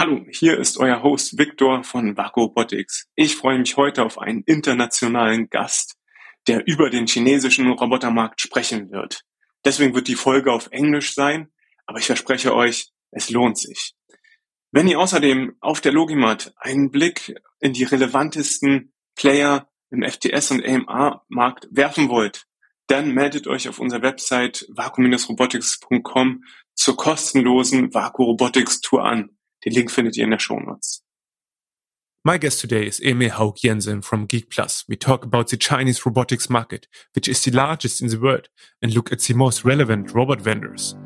Hallo, hier ist euer Host Victor von Vaku Robotics. Ich freue mich heute auf einen internationalen Gast, der über den chinesischen Robotermarkt sprechen wird. Deswegen wird die Folge auf Englisch sein, aber ich verspreche euch, es lohnt sich. Wenn ihr außerdem auf der Logimat einen Blick in die relevantesten Player im FTS und AMR-Markt werfen wollt, dann meldet euch auf unserer Website vaku-robotics.com zur kostenlosen Vaku Robotics Tour an. Den Link findet ihr in der Show Notes. My guest today is Emil Hauch Jensen from Geek Plus. We talk about the Chinese robotics market, which is the largest in the world, and look at the most relevant robot vendors.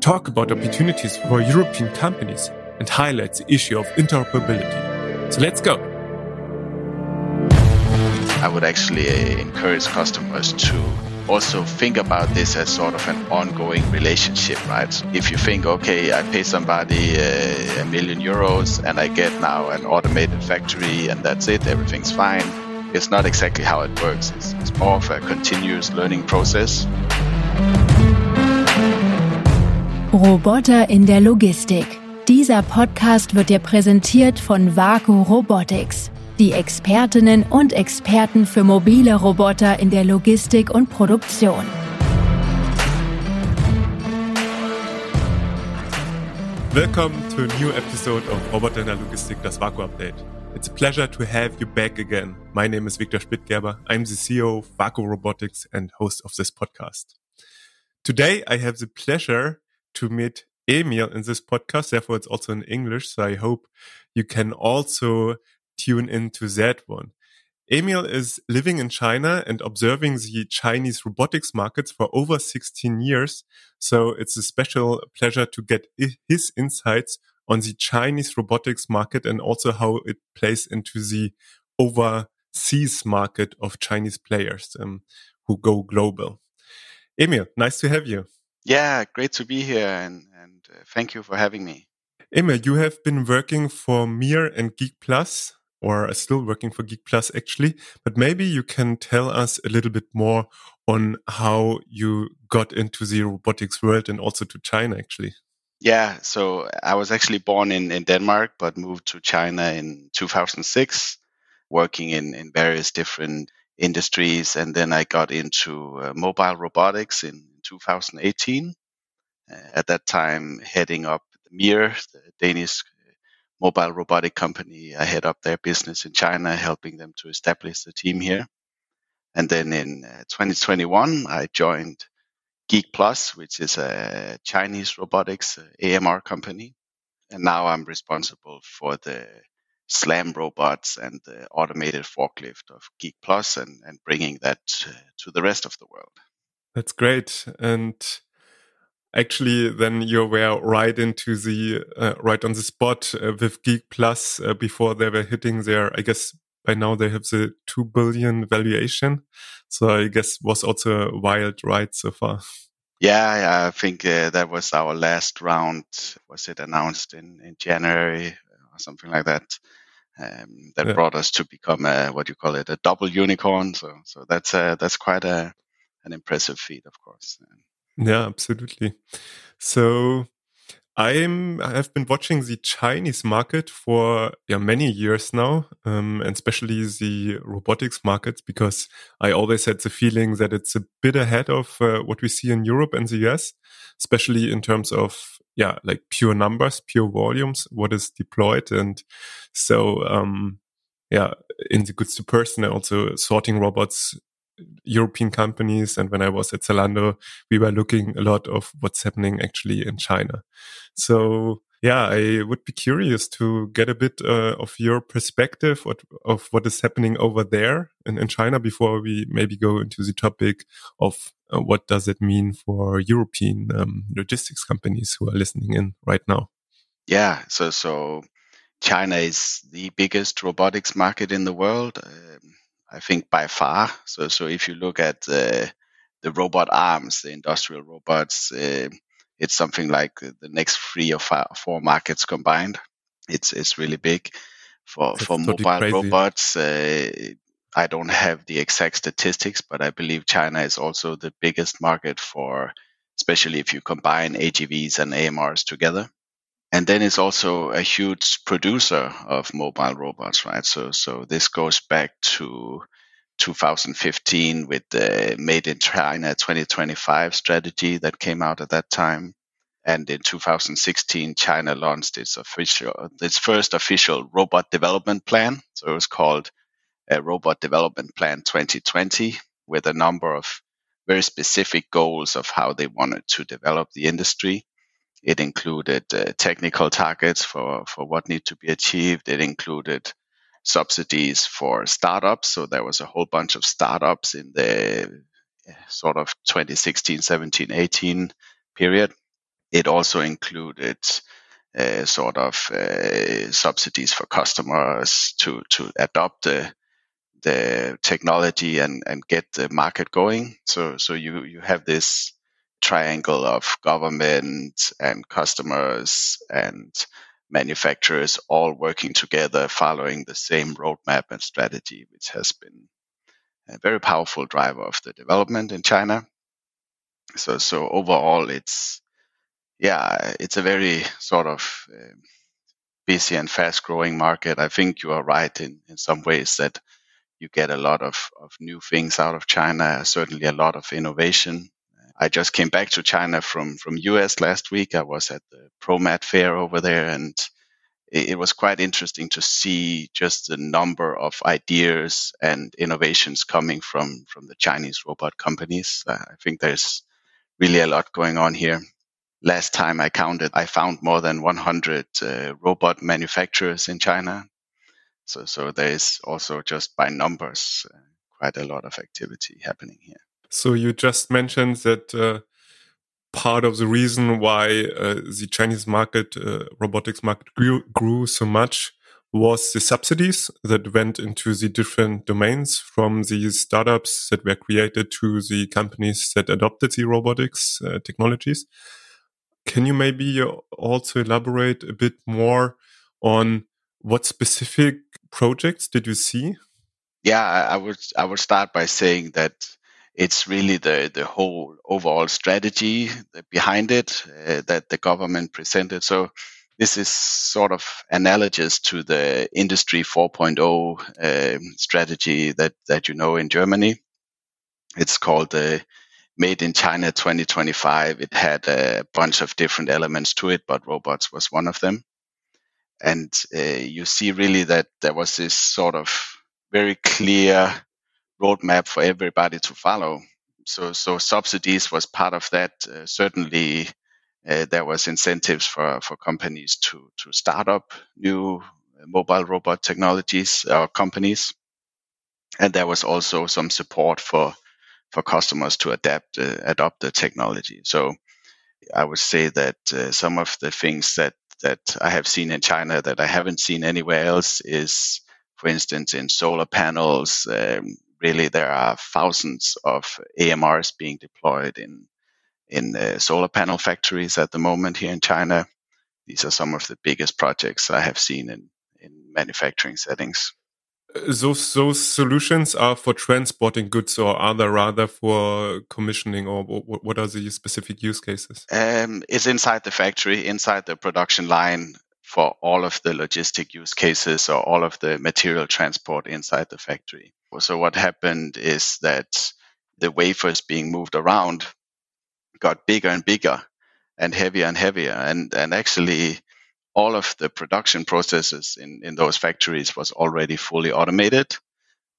Talk about opportunities for European companies and highlight the issue of interoperability. So let's go. I would actually uh, encourage customers to also think about this as sort of an ongoing relationship, right? If you think, okay, I pay somebody uh, a million euros and I get now an automated factory and that's it, everything's fine. It's not exactly how it works. It's, it's more of a continuous learning process. Roboter in der Logistik. Dieser Podcast wird dir präsentiert von WAKU Robotics. Die Expertinnen und Experten für mobile Roboter in der Logistik und Produktion. Welcome to a new episode of Roboter in der Logistik, das Vaku Update. It's a pleasure to have you back again. My name is Victor Spittgerber. I'm the CEO of Vaku Robotics and host of this podcast. Today, I have the pleasure to meet Emil in this podcast. Therefore, it's also in English. So I hope you can also tune into that one. Emil is living in China and observing the Chinese robotics markets for over 16 years. So it's a special pleasure to get his insights on the Chinese robotics market and also how it plays into the overseas market of Chinese players um, who go global. Emil, nice to have you. Yeah, great to be here and, and uh, thank you for having me. Emil, you have been working for Mir and Geek Plus or are still working for Geek Plus actually. But maybe you can tell us a little bit more on how you got into the robotics world and also to China actually. Yeah, so I was actually born in, in Denmark, but moved to China in 2006, working in, in various different industries. And then I got into uh, mobile robotics in 2018. Uh, at that time, heading up the MIR, the Danish mobile robotic company. I head up their business in China, helping them to establish the team here. And then in uh, 2021, I joined Geek Plus, which is a Chinese robotics uh, AMR company. And now I'm responsible for the slam robots and the automated forklift of Geek Plus and, and bringing that uh, to the rest of the world. That's great. And actually then you were right into the uh, right on the spot uh, with Geek Plus uh, before they were hitting their I guess by now they have the 2 billion valuation. So I guess was also a wild ride so far. Yeah, I think uh, that was our last round was it announced in in January or something like that. Um, that yeah. brought us to become a what you call it a double unicorn. So so that's uh, that's quite a an impressive feat of course yeah, absolutely. So I'm I've been watching the Chinese market for yeah many years now, um, and especially the robotics markets because I always had the feeling that it's a bit ahead of uh, what we see in Europe and the US, especially in terms of yeah like pure numbers, pure volumes, what is deployed, and so um, yeah in the goods to person also sorting robots European companies. And when I was at Zalando, we were looking a lot of what's happening actually in China. So yeah, I would be curious to get a bit uh, of your perspective of, of what is happening over there in, in China before we maybe go into the topic of uh, what does it mean for European um, logistics companies who are listening in right now. Yeah, so so China is the biggest robotics market in the world. Um, I think by far. So, so if you look at the the robot arms, the industrial robots, uh, it's something like the next three or five, four markets combined. It's it's really big for That's for totally mobile crazy. robots. Uh, I don't have the exact statistics, but I believe China is also the biggest market for, especially if you combine AGVs and AMRs together. And then it's also a huge producer of mobile robots, right? So, so this goes back to 2015 with the Made in China 2025 strategy that came out at that time. And in 2016, China launched its official, its first official robot development plan. So it was called a Robot Development Plan 2020 with a number of very specific goals of how they wanted to develop the industry. It included uh, technical targets for, for what need to be achieved. It included subsidies for startups. So there was a whole bunch of startups in the sort of 2016, 17, 18 period. It also included uh, sort of uh, subsidies for customers to to adopt the the technology and and get the market going. So so you you have this triangle of government and customers and manufacturers all working together following the same roadmap and strategy, which has been a very powerful driver of the development in China. So, so overall, it's yeah, it's a very sort of uh, busy and fast growing market. I think you are right in, in some ways that you get a lot of, of new things out of China, certainly a lot of innovation. I just came back to China from from US last week. I was at the ProMat fair over there, and it, it was quite interesting to see just the number of ideas and innovations coming from from the Chinese robot companies. Uh, I think there's really a lot going on here. Last time I counted, I found more than 100 uh, robot manufacturers in China. So, so there is also just by numbers uh, quite a lot of activity happening here. So you just mentioned that uh, part of the reason why uh, the Chinese market, uh, robotics market grew, grew so much was the subsidies that went into the different domains from the startups that were created to the companies that adopted the robotics uh, technologies. Can you maybe also elaborate a bit more on what specific projects did you see? Yeah, I would I would start by saying that it's really the, the whole overall strategy behind it uh, that the government presented. So this is sort of analogous to the industry 4.0 uh, strategy that, that you know in Germany. It's called the Made in China 2025. It had a bunch of different elements to it, but robots was one of them. And uh, you see really that there was this sort of very clear roadmap for everybody to follow. So, so subsidies was part of that. Uh, certainly, uh, there was incentives for, for companies to, to start up new mobile robot technologies or companies. And there was also some support for, for customers to adapt, uh, adopt the technology. So I would say that uh, some of the things that, that I have seen in China that I haven't seen anywhere else is, for instance, in solar panels, um, really there are thousands of AMRs being deployed in in uh, solar panel factories at the moment here in China. These are some of the biggest projects I have seen in in manufacturing settings. Those those solutions are for transporting goods, or are they rather for commissioning, or what are the specific use cases? Um, it's inside the factory, inside the production line, for all of the logistic use cases or all of the material transport inside the factory. So what happened is that the wafers being moved around got bigger and bigger and heavier and heavier. And, and actually all of the production processes in, in those factories was already fully automated,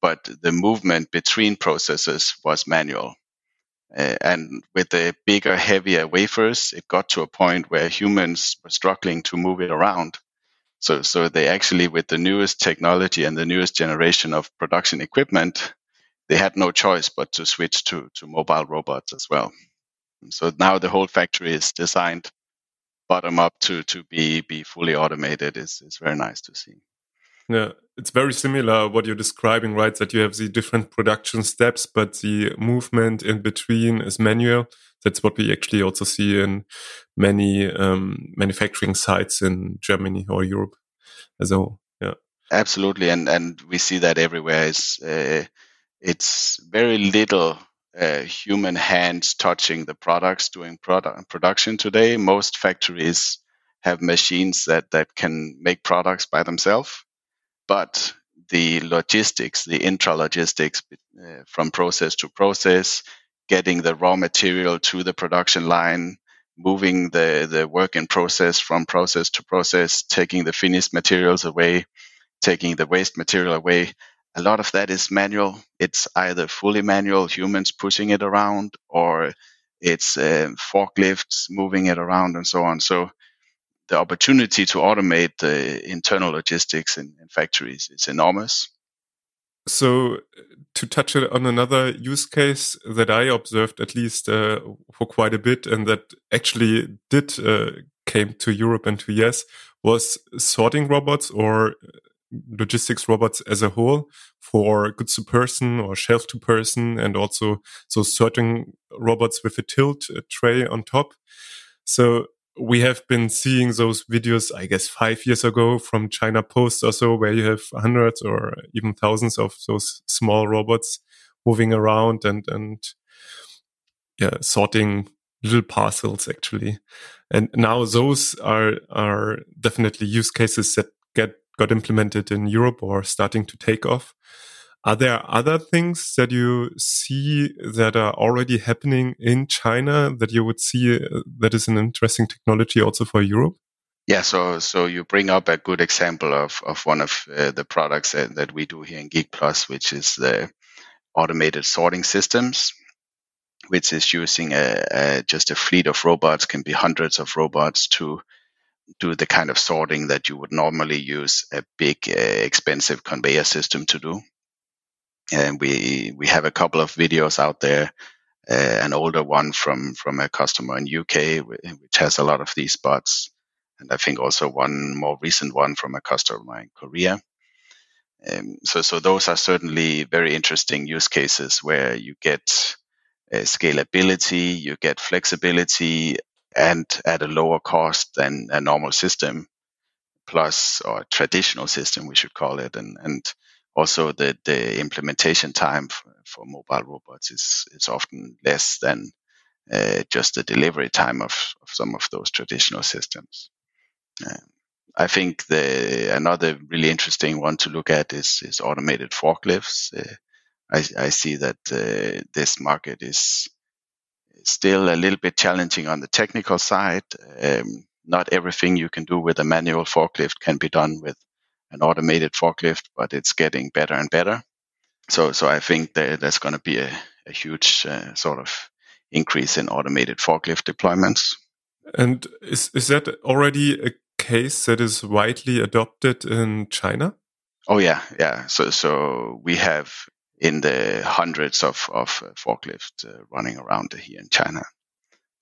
but the movement between processes was manual. Uh, and with the bigger, heavier wafers, it got to a point where humans were struggling to move it around. So, so they actually, with the newest technology and the newest generation of production equipment, they had no choice but to switch to, to mobile robots as well. So now the whole factory is designed bottom up to, to be, be fully automated. Is is very nice to see. Yeah, it's very similar what you're describing, right? That you have the different production steps, but the movement in between is manual. That's what we actually also see in many um, manufacturing sites in Germany or Europe as a whole. Yeah, absolutely, and and we see that everywhere. Is uh, it's very little uh, human hands touching the products doing product production today. Most factories have machines that, that can make products by themselves. But the logistics, the intra logistics uh, from process to process, getting the raw material to the production line, moving the, the work in process from process to process, taking the finished materials away, taking the waste material away. A lot of that is manual. It's either fully manual, humans pushing it around, or it's uh, forklifts moving it around and so on. So the opportunity to automate the internal logistics in, in factories is enormous. So, to touch on another use case that I observed, at least uh, for quite a bit, and that actually did uh, came to Europe and to US, was sorting robots or logistics robots as a whole for goods to person or shelf to person, and also so sorting robots with a tilt tray on top. So we have been seeing those videos, I guess, five years ago from China Post or so, where you have hundreds or even thousands of those small robots moving around and, and yeah, sorting little parcels actually. And now those are, are definitely use cases that get, got implemented in Europe or starting to take off. Are there other things that you see that are already happening in China that you would see uh, that is an interesting technology also for Europe? Yeah, so so you bring up a good example of of one of uh, the products that, that we do here in Geek Plus, which is the automated sorting systems, which is using a, a, just a fleet of robots, can be hundreds of robots to do the kind of sorting that you would normally use a big, uh, expensive conveyor system to do and we we have a couple of videos out there. Uh, an older one from from a customer in UK, which has a lot of these bots, and I think also one more recent one from a customer in Korea. Um, so so those are certainly very interesting use cases where you get uh, scalability, you get flexibility, and at a lower cost than a normal system, plus or traditional system we should call it, and and also the, the implementation time for, for mobile robots is, is often less than uh, just the delivery time of, of some of those traditional systems. Uh, I think the another really interesting one to look at is, is automated forklifts. Uh, I, I, see that uh, this market is still a little bit challenging on the technical side. Um, not everything you can do with a manual forklift can be done with an automated forklift, but it's getting better and better. So, so I think that there's going to be a, a huge uh, sort of increase in automated forklift deployments. And is is that already a case that is widely adopted in China? Oh yeah, yeah. So so we have in the hundreds of of forklifts uh, running around here in China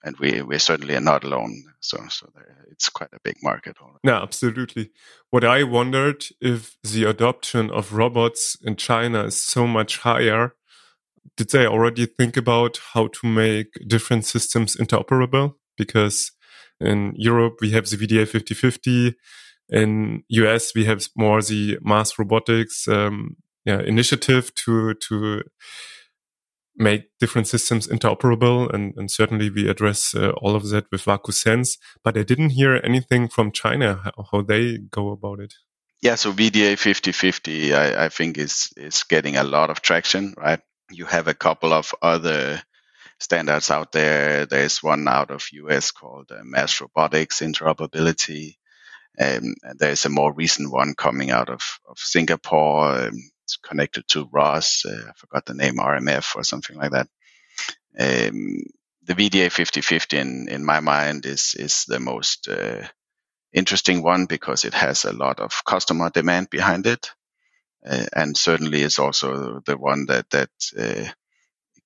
and we we certainly are not alone. So so it's quite a big market. Yeah, absolutely. What I wondered if the adoption of robots in China is so much higher. Did they already think about how to make different systems interoperable? Because in Europe we have the VDA 5050. In US we have more the mass robotics um, yeah, initiative to to make different systems interoperable. And, and certainly we address uh, all of that with WakuSense. But I didn't hear anything from China, how, they go about it. Yeah, so VDA 5050, I, I think is, is getting a lot of traction, right? You have a couple of other standards out there. There's one out of US called uh, Mass Robotics Interoperability. Um, there's a more recent one coming out of, of Singapore. Um, it's connected to ROS. Uh, I forgot the name, RMF or something like that. Um, the VDA 5050 in, in my mind is, is the most uh, interesting one because it has a lot of customer demand behind it. Uh, and certainly is also the one that, that uh,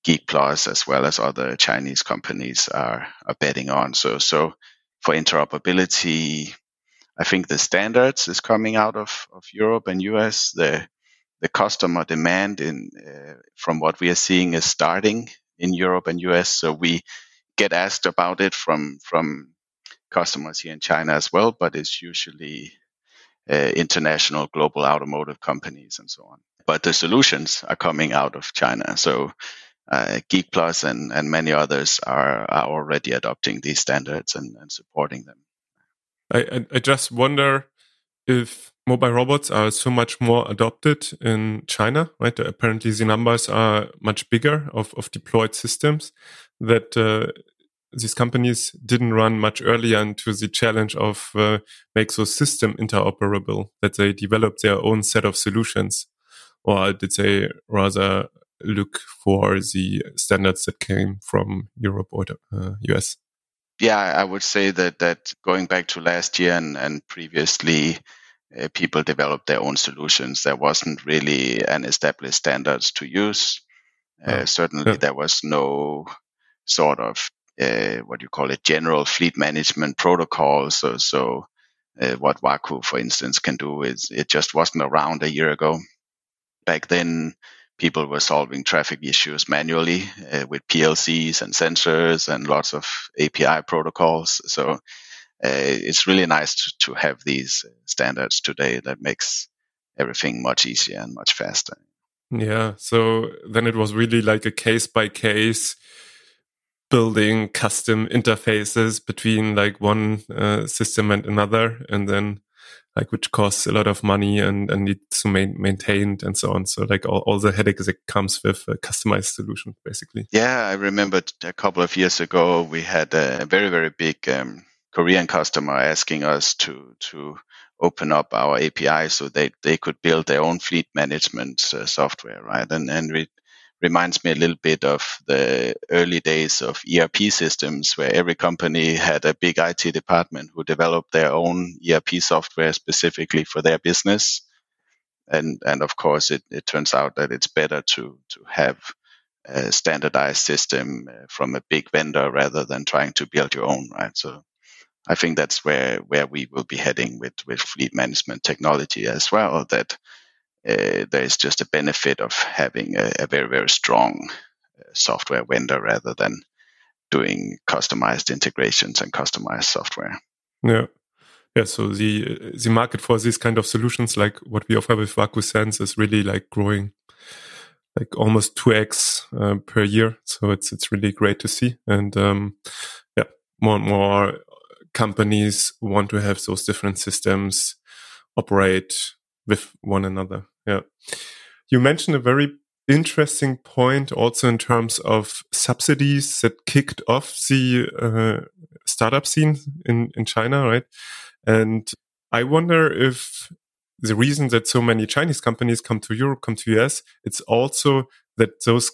Geek Plus as well as other Chinese companies are, are betting on. So, so for interoperability, I think the standards is coming out of, of Europe and US. The the customer demand in uh, from what we are seeing is starting in Europe and US. So we get asked about it from from customers here in China as well, but it's usually uh, international global automotive companies and so on. But the solutions are coming out of China. So uh, Geek Plus and, and many others are, are already adopting these standards and, and supporting them. I, I, I just wonder if mobile robots are so much more adopted in China, right? Apparently, the numbers are much bigger of, of deployed systems that uh, these companies didn't run much earlier into the challenge of uh, make those system interoperable, that they develop their own set of solutions, or did they rather look for the standards that came from Europe or uh, US? Yeah, I would say that that going back to last year and, and previously, uh, people developed their own solutions. There wasn't really an established standards to use. Uh, oh, certainly, yeah. there was no sort of uh, what you call it general fleet management protocol. So, so uh, what Waku, for instance, can do is it just wasn't around a year ago. Back then, people were solving traffic issues manually uh, with PLCs and sensors and lots of API protocols. So it's really nice to, to, have these standards today that makes everything much easier and much faster. Yeah. So then it was really like a case by case building custom interfaces between like one uh, system and another and then like which costs a lot of money and, and needs to main, maintained and so on. So like all, all the headaches that comes with a customized solution, basically. Yeah, I remember a couple of years ago we had a very very big um, Korean customer asking us to to open up our API so they they could build their own fleet management uh, software, right? And and we reminds me a little bit of the early days of ERP systems where every company had a big IT department who developed their own ERP software specifically for their business. And, and of course, it, it turns out that it's better to, to have a standardized system uh, from a big vendor rather than trying to build your own, right? So I think that's where, where we will be heading with, with fleet management technology as well, that uh, there is just a benefit of having a, a very very strong uh, software vendor rather than doing customized integrations and customized software. Yeah. Yeah, so the the market for these kind of solutions, like what we offer with Waku Sense, is really like growing, like almost two x uh, per year. So it's it's really great to see, and um, yeah, more and more companies want to have those different systems operate with one another. Yeah. You mentioned a very interesting point also in terms of subsidies that kicked off the uh, startup scene in, in China, right? And I wonder if the reason that so many Chinese companies come to Europe, come to US, it's also that those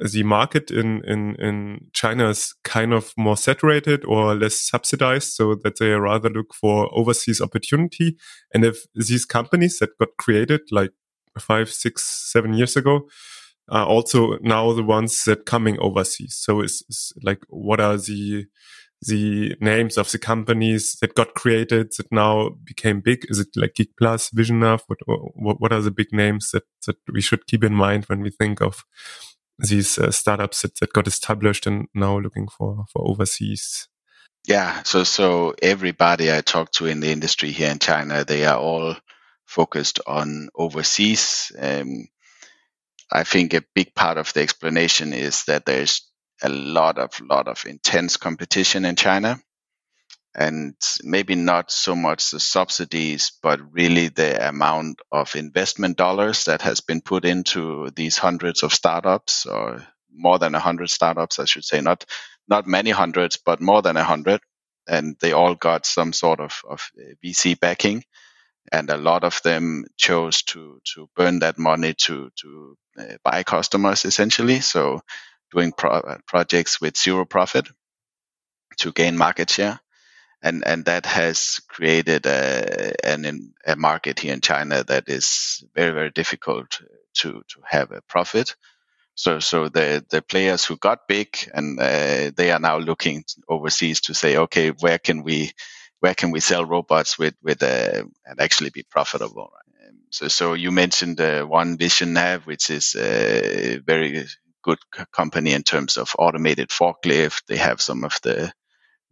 the market in, in, in China is kind of more saturated or less subsidized so that they rather look for overseas opportunity. And if these companies that got created like five, six, seven years ago are also now the ones that coming overseas. So it's, it's like, what are the, the names of the companies that got created that now became big? Is it like Geek Plus, VisionNav? What, what, what are the big names that, that we should keep in mind when we think of these uh, startups that, that got established and now looking for for overseas. Yeah so so everybody i talk to in the industry here in china they are all focused on overseas um, i think a big part of the explanation is that there's a lot of lot of intense competition in china and maybe not so much the subsidies, but really the amount of investment dollars that has been put into these hundreds of startups or more than a hundred startups, I should say, not, not many hundreds, but more than a hundred. And they all got some sort of, of VC backing. And a lot of them chose to, to burn that money to, to uh, buy customers essentially. So doing pro- projects with zero profit to gain market share and and that has created a an, a market here in China that is very very difficult to to have a profit. So so the the players who got big and uh, they are now looking overseas to say, okay, where can we where can we sell robots with with uh, and actually be profitable? So so you mentioned uh, one Vision Nav, which is a very good company in terms of automated forklift. They have some of the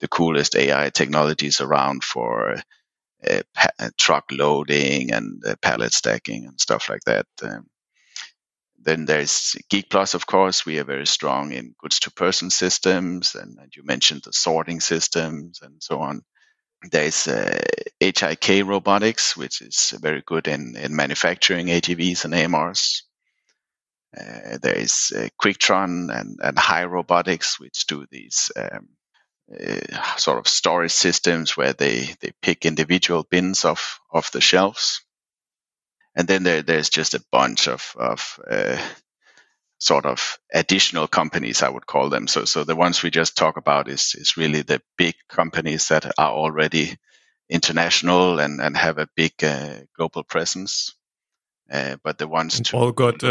the coolest AI technologies around for uh, pa- uh, truck loading and uh, pallet stacking and stuff like that. Um, then there's Geek Plus, of course. We are very strong in goods to person systems, and, and, you mentioned the sorting systems and so on. There is uh, HIK Robotics, which is very good in, in manufacturing AGVs and AMRs. Uh, there is uh, Quicktron and, and Hai Robotics, which do these um, uh, sort of storage systems where they, they pick individual bins off, off the shelves. And then there, there's just a bunch of, of uh, sort of additional companies, I would call them. So, so the ones we just talk about is, is really the big companies that are already international and, and have a big uh, global presence. Uh, but the ones to all got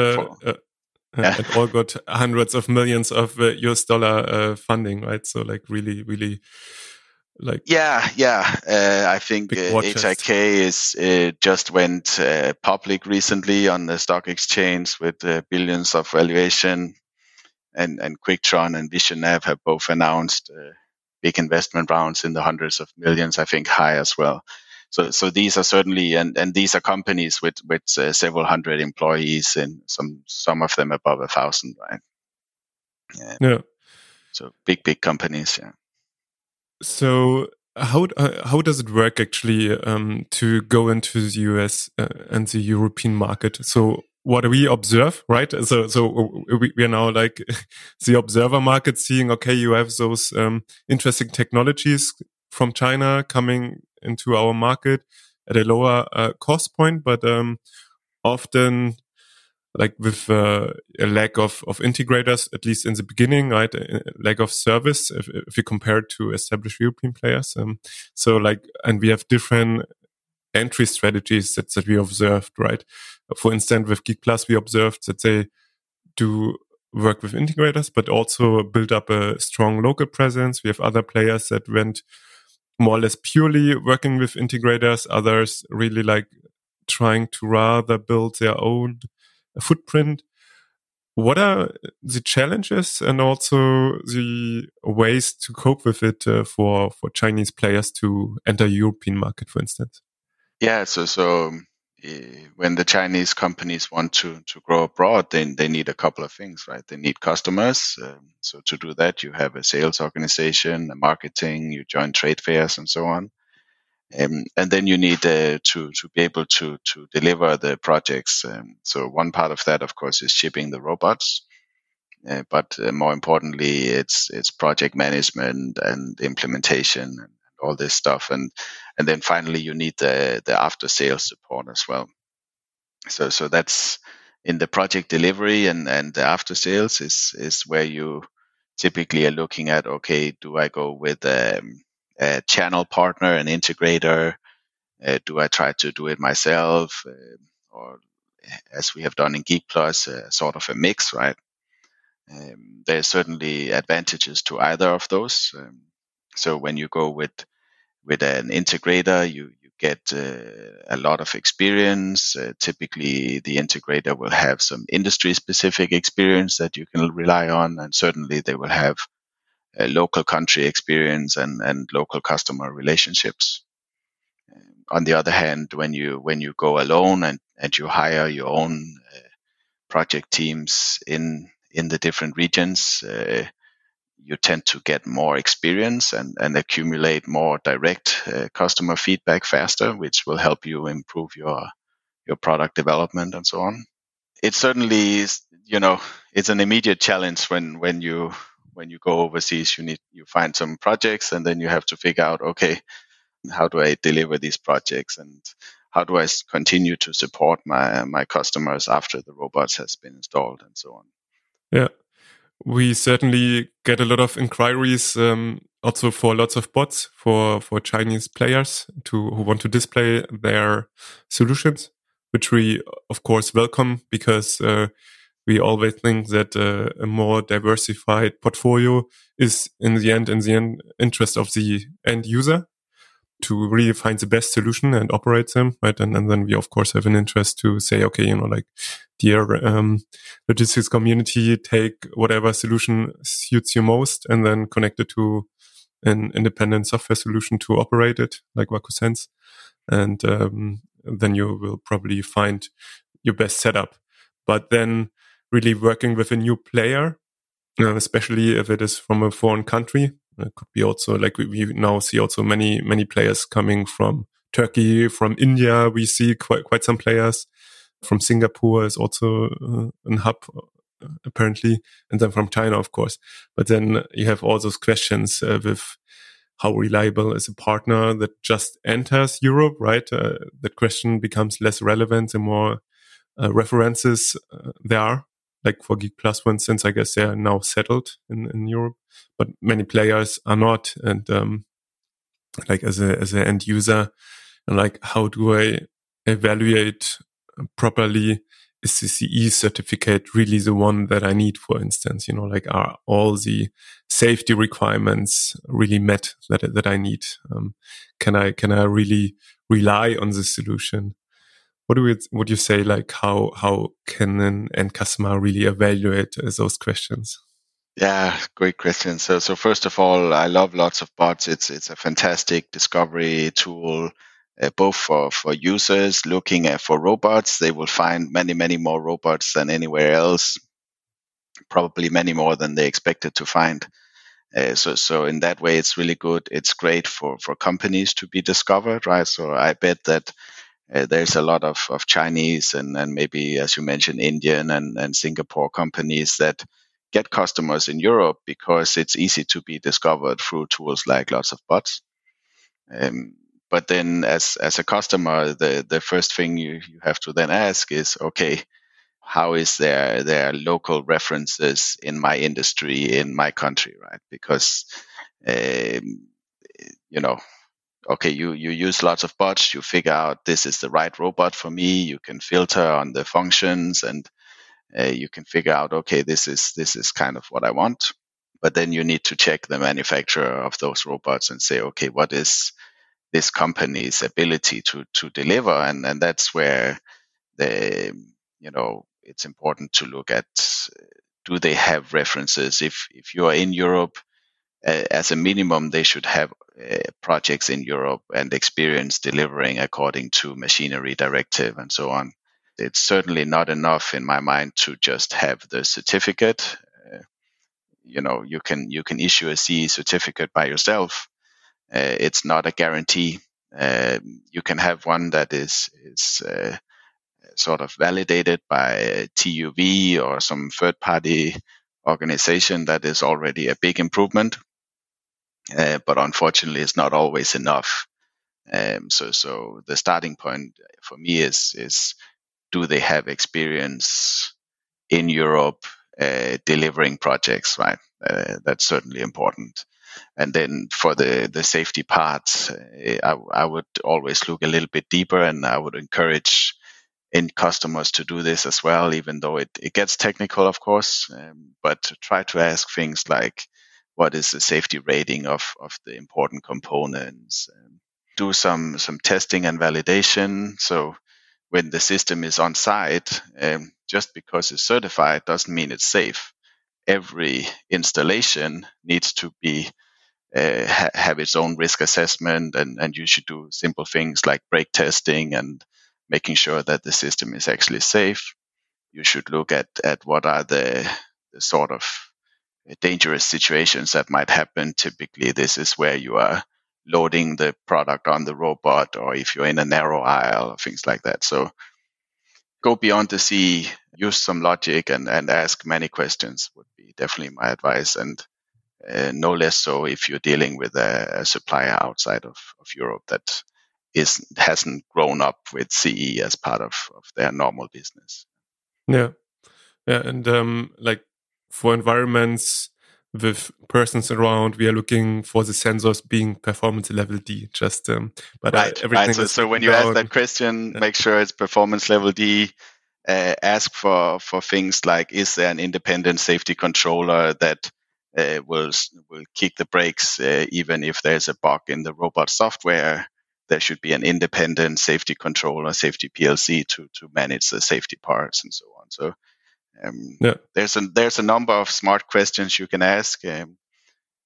yeah. and all got hundreds of millions of US uh, dollar uh, funding, right? So like really, really like yeah yeah uh, i think uh, hik is uh, just went uh, public recently on the stock exchange with uh, billions of valuation and and quicktron and visionnav have both announced uh, big investment rounds in the hundreds of millions i think Hai as well so so these are certainly and and these are companies with with several hundred employees and some some of them above a thousand right yeah. yeah so big big companies yeah so how uh, how does it work actually um, to go into the US uh, and the European market? So what we observe, right? So so we, we are now like the observer market, seeing okay, you have those um, interesting technologies from China coming into our market at a lower uh, cost point, but um, often like with uh, a lack of, of integrators, at least in the beginning, right? A lack of service if, if you compare it to established European players. Um, so like, and we have different entry strategies that, that we observed, right? For instance, with Geek Plus, we observed that they do work with integrators, but also build up a strong local presence. We have other players that went more or less purely working with integrators. Others really like trying to rather build their own footprint. What are the challenges and also the ways to cope with it uh, for for Chinese players to enter European market, for instance? Yeah, so so when the Chinese companies want to to grow abroad, then they need a couple of things, right? They need customers. Um, so to do that, you have a sales organization, a marketing, you join trade fairs, and so on. Um, and then you need uh, to to be able to to deliver the projects. Um, so one part of that, of course, is shipping the robots. Uh, but uh, more importantly, it's it's project management and implementation all this stuff. And and then finally, you need the the after sales support as well. So so that's in the project delivery and and the after sales is is where you typically are looking at. Okay, do I go with um, a channel partner, an integrator? Uh, do I try to do it myself, uh, or as we have done in Geek Plus, uh, sort of a mix, right? Um, there's certainly advantages to either of those. Um, so when you go with with an integrator, you you get uh, a lot of experience. Uh, typically, the integrator will have some industry specific experience that you can rely on, and certainly they will have local country experience and, and local customer relationships. On the other hand, when you when you go alone and, and you hire your own uh, project teams in in the different regions, uh, you tend to get more experience and, and accumulate more direct uh, customer feedback faster, which will help you improve your your product development and so on. It certainly is, you know, it's an immediate challenge when when you when you go overseas, you need you find some projects, and then you have to figure out, okay, how do I deliver these projects, and how do I continue to support my my customers after the robots has been installed, and so on. Yeah, we certainly get a lot of inquiries, um, also for lots of bots for for Chinese players to who want to display their solutions, which we of course welcome because. Uh, we always think that uh, a more diversified portfolio is in the end in the end interest of the end user to really find the best solution and operate them right and, and then we of course have an interest to say okay you know like dear um, logistics community take whatever solution suits you most and then connect it to an independent software solution to operate it like WakuSense and um, then you will probably find your best setup but then really working with a new player, uh, especially if it is from a foreign country. It could be also like we, we now see also many many players coming from Turkey, from India. We see quite quite some players from Singapore is also uh, a hub uh, apparently, and then from China, of course. But then you have all those questions uh, with how reliable is a partner that just enters Europe, right? Uh, that question becomes less relevant the more uh, references uh, there are. Like for Geek Plus, for instance, I guess they are now settled in, in Europe, but many players are not. And um, like as a as an end user, like how do I evaluate properly is the CE certificate really the one that I need, for instance? You know, like are all the safety requirements really met that, that I need? Um, can I, can I really rely on the solution? What do we, would you say, like how, how can an end customer really evaluate uh, those questions? Yeah, great question. So, so first of all, I love lots of bots. It's, it's a fantastic discovery tool uh, both for, for users looking at for robots. They will find many, many more robots than anywhere else, probably many more than they expected to find. Uh, so, so in that way, it's really good. It's great for, for companies to be discovered, right? So I bet that uh, there's a lot of, of Chinese and, and maybe, as you mentioned, Indian and, and Singapore companies that get customers in Europe because it's easy to be discovered through tools like lots of bots. Um, but then as as a customer the the first thing you, you have to then ask is okay how is there their local references in my industry in my country right because um, you know okay you you use lots of bots you figure out this is the right robot for me you can filter on the functions and uh, you can figure out okay this is this is kind of what i want. But then you need to check the manufacturer of those robots and say okay what is this company's ability to to deliver, and and that's where the you know it's important to look at do they have references? If if you are in Europe uh, as a minimum they should have uh, projects in Europe and experience delivering according to machinery directive and so on it's certainly not enough in my mind to just have the certificate uh, you know you can you can issue a CE certificate by yourself uh, it's not a guarantee. Uh, you can have one that is is uh, sort of validated by TÜV or some third party organization that is already a big improvement. Uh, but unfortunately, it's not always enough. Um, so, so the starting point for me is is do they have experience in Europe uh, delivering projects? Right, uh, that's certainly important. And then for the, the safety parts, eh, I, I would always look a little bit deeper and I would encourage end customers to do this as well, even though it, it gets technical, of course. Um, but try to ask things like, what is the safety rating of, of the important components? Um, do some, some testing and validation. So when the system is on site, um, just because it's certified doesn't mean it's safe. Every installation needs to be uh, ha- have its own risk assessment, and, and you should do simple things like brake testing and making sure that the system is actually safe. You should look at, at what are the, the sort of dangerous situations that might happen. Typically, this is where you are loading the product on the robot, or if you're in a narrow aisle, things like that. So go beyond the CE, use some logic, and, and ask many questions would be definitely my advice. And uh, no less so if you're dealing with a, a supplier outside of, of Europe that is hasn't grown up with CE as part of, of their normal business. Yeah, yeah, and um, like for environments with persons around, we are looking for the sensors being performance level D. Just um, but right, everything. Right. So, so when you ask that question, yeah. make sure it's performance level D. Uh, ask for for things like is there an independent safety controller that uh, will will kick the brakes uh, even if there's a bug in the robot software. There should be an independent safety controller, safety PLC to to manage the safety parts and so on. So um, yeah. there's a there's a number of smart questions you can ask. Um,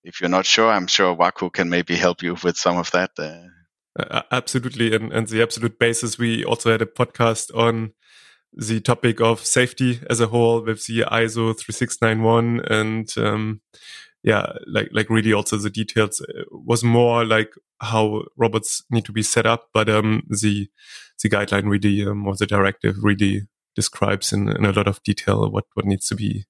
if you're not sure, I'm sure Waku can maybe help you with some of that. Uh, uh, absolutely, and and the absolute basis. We also had a podcast on the topic of safety as a whole with the ISO 3691 and um, yeah, like like really also the details uh, was more like how robots need to be set up, but um, the the guideline really um, or the directive really describes in, in a lot of detail what what needs to be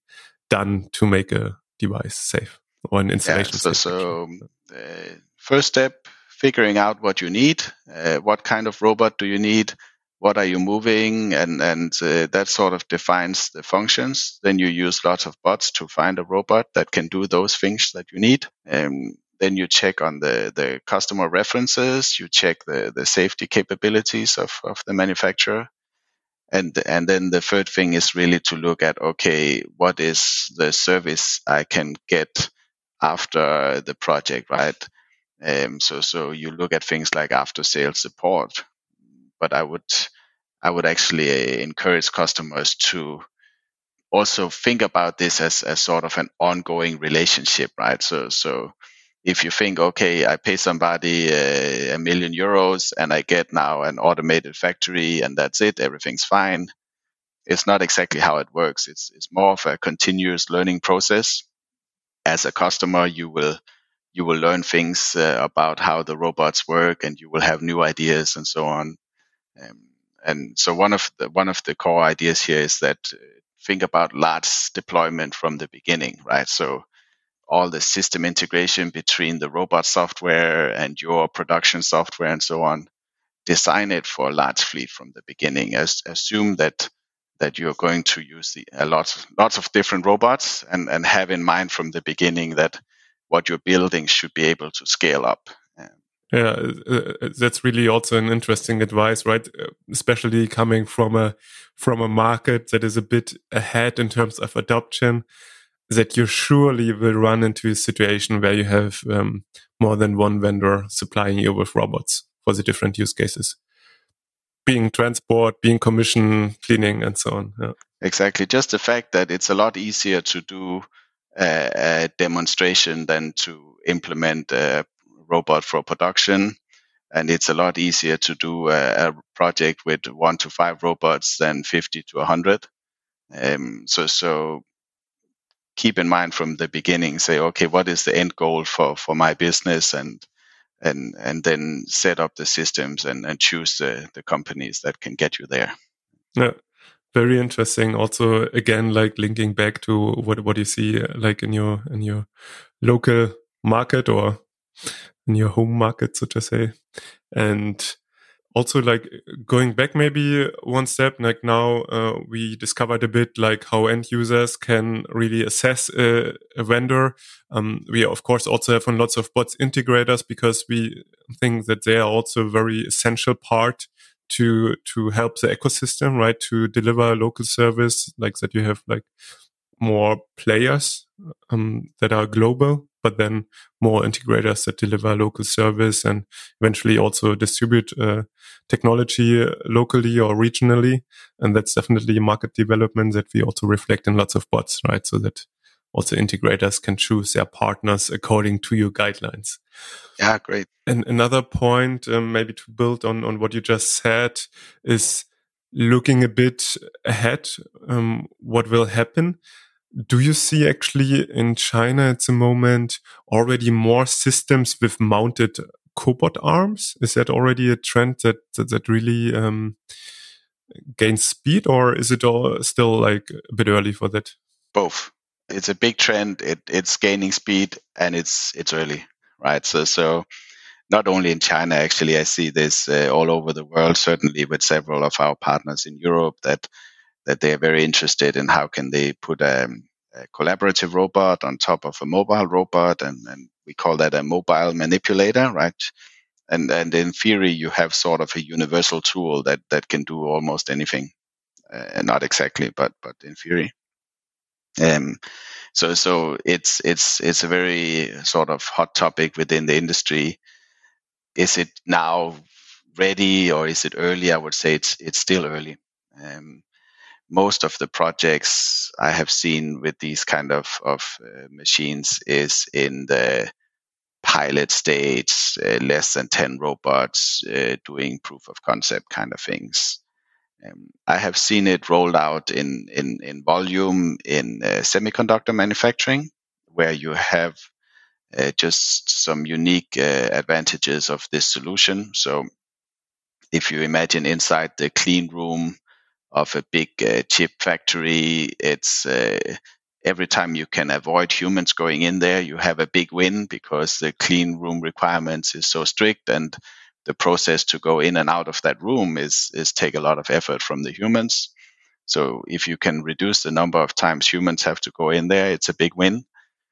done to make a device safe or an installation. Yeah, so, so uh, first step, figuring out what you need. Uh, what kind of robot do you need? What are you moving? And and uh, that sort of defines the functions. Then you use lots of bots to find a robot that can do those things that you need. Um, then you check on the, the customer references. You check the, the safety capabilities of, of the manufacturer and and then the third thing is really to look at okay what is the service i can get after the project right? Um, so so you look at things like after sales support but i would i would actually uh, encourage customers to also think about this as, as sort of an ongoing relationship right? So so if you think, okay, I pay somebody a, a, million euros and I get now an automated factory and that's it, everything's fine. It's not exactly how it works. It's, it's more of a continuous learning process. As a customer, you will, you will learn things uh, about how the robots work and you will have new ideas and so on. Um, and so one of the, one of the core ideas here is that uh, think about large deployment from the beginning, right? So, all the system integration between the robot software and your production software and so on. Design it for a large fleet from the beginning. As, assume that that you're going to use the, a lot lots of different robots and, and have in mind from the beginning that what you're building should be able to scale up. Yeah, uh, uh, that's really also an interesting advice, right? Uh, especially coming from a from a market that is a bit ahead in terms of adoption that you surely will run into a situation where you have um, more than one vendor supplying you with robots for the different use cases. Being transport being commission cleaning and so on yeah. exactly. Just the fact that it's a lot easier to do a, a demonstration than to implement a robot for production. And it's a lot easier to do a, a project with one to five robots than 50 to 100 um, so so keep in mind from the beginning say okay what is the end goal for for my business and and and then set up the systems and, and choose the, the companies that can get you there. Yeah. Very interesting. Also again like linking back to what what you see like in your in your local market or in your home market so to say. And also like going back maybe one step like now uh, we discovered a bit like how end users can really assess a, a vendor. Um, we of course also have on lots of bots integrators because we think that they are also a very essential part to to help the ecosystem right to deliver local service like that you have like more players um, that are global but then more integrators that deliver local service and eventually also distribute uh, technology locally or regionally. And that's definitely a market development that we also reflect in lots of bots, right? So that also integrators can choose their partners according to your guidelines. Yeah, great. And another point, um, maybe to build on, on what you just said is looking a bit ahead, um, what will happen do you see actually in China at the moment already more systems with mounted cobot arms? Is that already a trend that that, that really um, gains speed, or is it all still like a bit early for that? Both. It's a big trend. It, it's gaining speed and it's it's early, right? So so not only in China, actually, I see this uh, all over the world. Certainly with several of our partners in Europe that that they are very interested in how can they put a, a collaborative robot on top of a mobile robot, and, and we call that a mobile manipulator, right? And and in theory, you have sort of a universal tool that that can do almost anything, uh, not exactly, but but in theory. Um, so so it's it's it's a very sort of hot topic within the industry. Is it now ready or is it early? I would say it's it's still early. Um, most of the projects I have seen with these kind of, of uh, machines is in the pilot stage, uh, less than 10 robots uh, doing proof of concept kind of things. Um, I have seen it rolled out in, in, in volume in uh, semiconductor manufacturing, where you have uh, just some unique uh, advantages of this solution. So if you imagine inside the clean room of a big uh, chip factory, it's uh, every time you can avoid humans going in there, you have a big win because the clean room requirements is so strict and the process to go in and out of that room is is take a lot of effort from the humans. So if you can reduce the number of times humans have to go in there, it's a big win.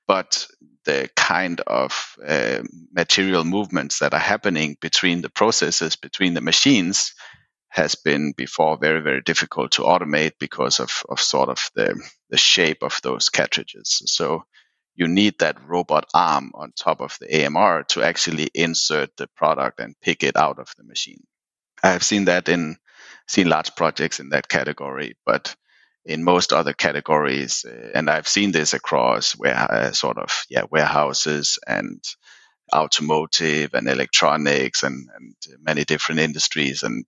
But the kind of uh, material movements that are happening between the processes, between the machines, has been before very, very difficult to automate because of, of sort of the, the shape of those cartridges. So you need that robot arm on top of the AMR to actually insert the product and pick it out of the machine. I have seen that in seen large projects in that category, but in most other categories, uh, and I've seen this across where uh, sort of yeah warehouses and automotive and electronics and, and many different industries, and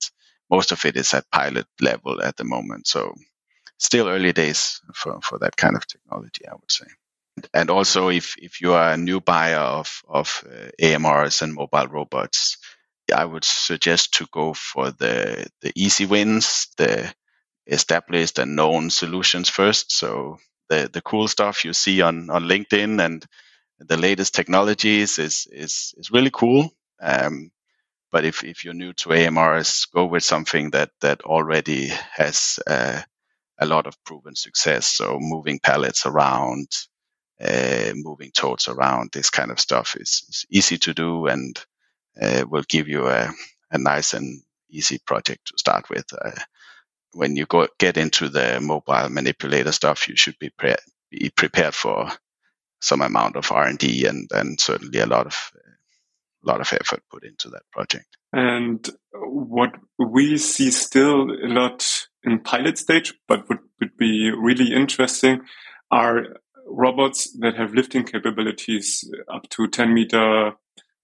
most of it is at pilot level at the moment. So still early days for, for that kind of technology, I would say. And also, if, if you are a new buyer of, of uh, AMRs and mobile robots, I would suggest to go for the, the easy wins, the established and known solutions first. So the, the cool stuff you see on, on LinkedIn and the latest technologies is, is, is really cool. Um, but if, if you're new to AMRs, go with something that, that already has uh, a lot of proven success. So moving pallets around, uh, moving totes around, this kind of stuff is, is easy to do and uh, will give you a, a nice and easy project to start with. Uh, when you go get into the mobile manipulator stuff, you should be, pre- be prepared for some amount of R and D and and certainly a lot of a lot of effort put into that project. And what we see still a lot in pilot stage, but would, would be really interesting, are robots that have lifting capabilities up to 10 meter,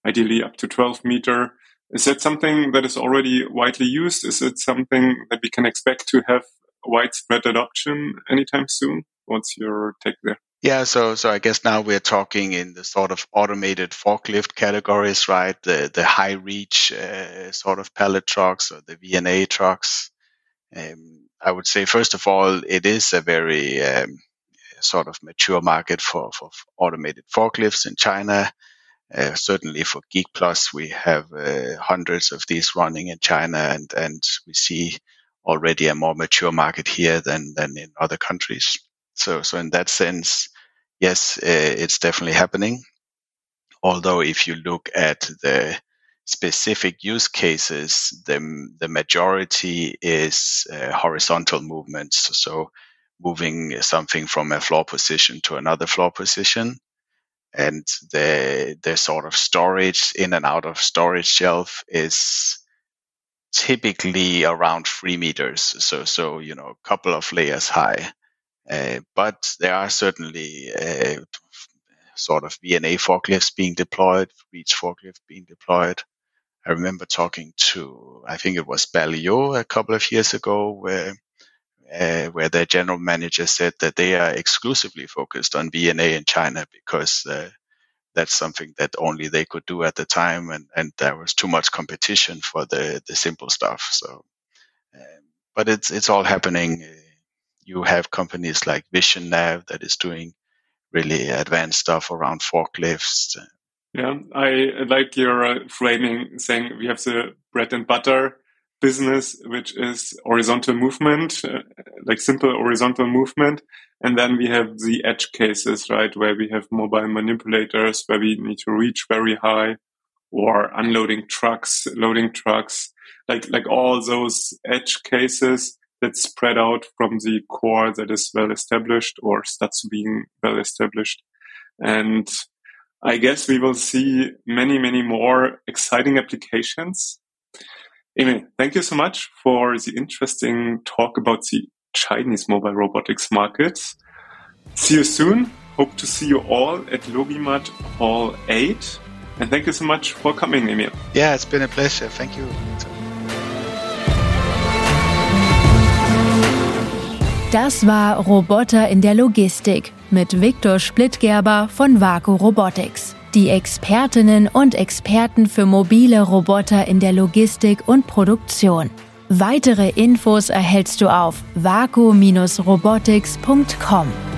ideally up to 12 meter. Is that something that is already widely used? Is it something that we can expect to have widespread adoption anytime soon? What's your take there? Yeah, so so I guess now we're talking in the sort of automated forklift categories, right? The the high reach uh, sort of pallet trucks or the VNA trucks. Um, I would say first of all, it is a very um, sort of mature market for for automated forklifts in China. Uh, certainly for Geek Plus, we have uh, hundreds of these running in China, and and we see already a more mature market here than than in other countries. So, so in that sense, yes, uh, it's definitely happening. Although, if you look at the specific use cases, the the majority is uh, horizontal movements. So, moving something from a floor position to another floor position, and the the sort of storage in and out of storage shelf is typically around three meters. So, so you know, a couple of layers high. Uh, but there are certainly uh, sort of VNA forklifts being deployed, reach forklift being deployed. I remember talking to, I think it was Balio a couple of years ago, where uh, where their general manager said that they are exclusively focused on VNA in China because uh, that's something that only they could do at the time, and, and there was too much competition for the the simple stuff. So, um, but it's it's all happening you have companies like VisionNav that is doing really advanced stuff around forklifts. Yeah, I like your uh, framing saying we have the bread and butter business, which is horizontal movement, uh, like simple horizontal movement. And then we have the edge cases, right, where we have mobile manipulators, where we need to reach very high or unloading trucks, loading trucks, like, like all those edge cases that's spread out from the core that is well established or starts being well established. And I guess we will see many, many more exciting applications. Emil, thank you so much for the interesting talk about the Chinese mobile robotics markets. See you soon. Hope to see you all at LogiMAT Hall 8. And thank you so much for coming, Emil. Yeah, it's been a pleasure. Thank you. Das war Roboter in der Logistik mit Viktor Splittgerber von Vaku Robotics. Die Expertinnen und Experten für mobile Roboter in der Logistik und Produktion. Weitere Infos erhältst du auf vaku-robotics.com.